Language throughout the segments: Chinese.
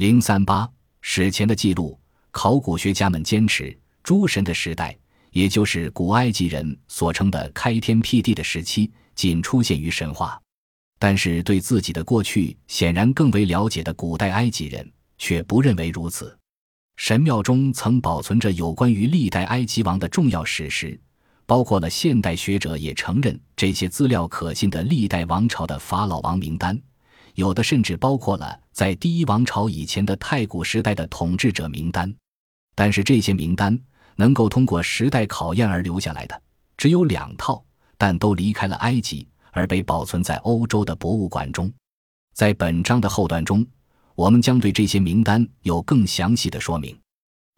零三八史前的记录，考古学家们坚持诸神的时代，也就是古埃及人所称的开天辟地的时期，仅出现于神话。但是，对自己的过去显然更为了解的古代埃及人却不认为如此。神庙中曾保存着有关于历代埃及王的重要史实，包括了现代学者也承认这些资料可信的历代王朝的法老王名单，有的甚至包括了在第一王朝以前的太古时代的统治者名单。但是，这些名单能够通过时代考验而留下来的只有两套，但都离开了埃及。而被保存在欧洲的博物馆中。在本章的后段中，我们将对这些名单有更详细的说明。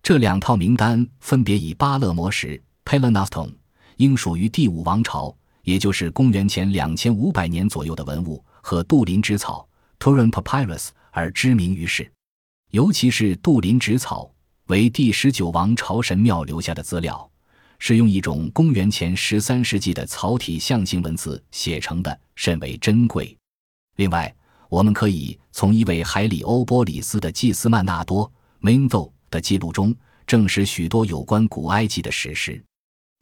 这两套名单分别以巴勒摩石 （Pelenaston） 应属于第五王朝，也就是公元前两千五百年左右的文物，和杜林之草 （Turin Papyrus） 而知名于世。尤其是杜林纸草为第十九王朝神庙留下的资料。是用一种公元前十三世纪的草体象形文字写成的，甚为珍贵。另外，我们可以从一位海里欧波里斯的祭司曼纳多 （Mendo） 的记录中证实许多有关古埃及的史实。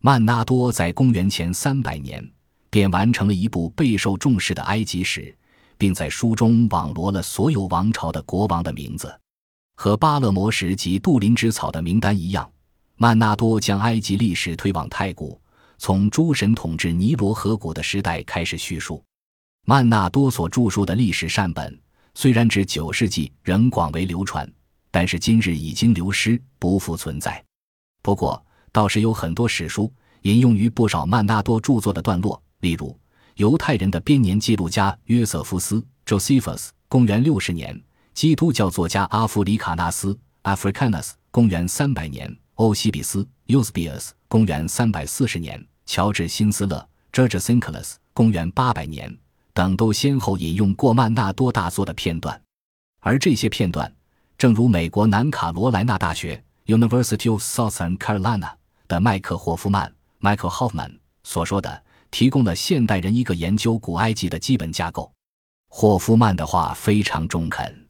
曼纳多在公元前三百年便完成了一部备受重视的埃及史，并在书中网罗了所有王朝的国王的名字，和巴勒摩石及杜林之草的名单一样。曼纳多将埃及历史推往太古，从诸神统治尼罗河谷的时代开始叙述。曼纳多所著述的历史善本，虽然至九世纪仍广为流传，但是今日已经流失，不复存在。不过，倒是有很多史书引用于不少曼纳多著作的段落，例如犹太人的编年记录家约瑟夫斯 （Josephus，公元六十年），基督教作家阿弗里卡纳斯 （Africanus，公元三百年）。欧西比斯 （Eusebius，公元三百四十年），乔治·辛斯勒 （George Sinclair，公元八百年）等都先后引用过曼纳多大作的片段，而这些片段，正如美国南卡罗来纳大学 （University of Southern Carolina） 的麦克霍夫曼 （Michael Hoffman） 所说的，提供了现代人一个研究古埃及的基本架构。霍夫曼的话非常中肯。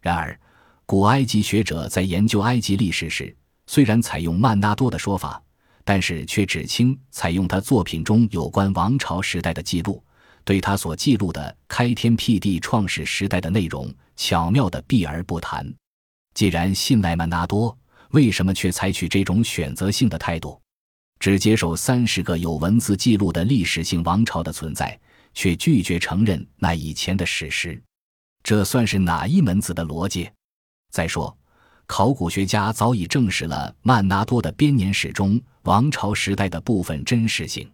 然而，古埃及学者在研究埃及历史时，虽然采用曼纳多的说法，但是却只轻采用他作品中有关王朝时代的记录，对他所记录的开天辟地创始时代的内容巧妙的避而不谈。既然信赖曼纳多，为什么却采取这种选择性的态度，只接受三十个有文字记录的历史性王朝的存在，却拒绝承认那以前的史实？这算是哪一门子的逻辑？再说。考古学家早已证实了曼纳多的编年史中王朝时代的部分真实性。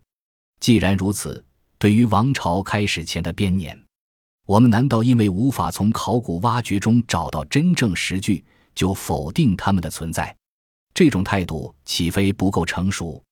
既然如此，对于王朝开始前的编年，我们难道因为无法从考古挖掘中找到真正实据，就否定他们的存在？这种态度岂非不够成熟？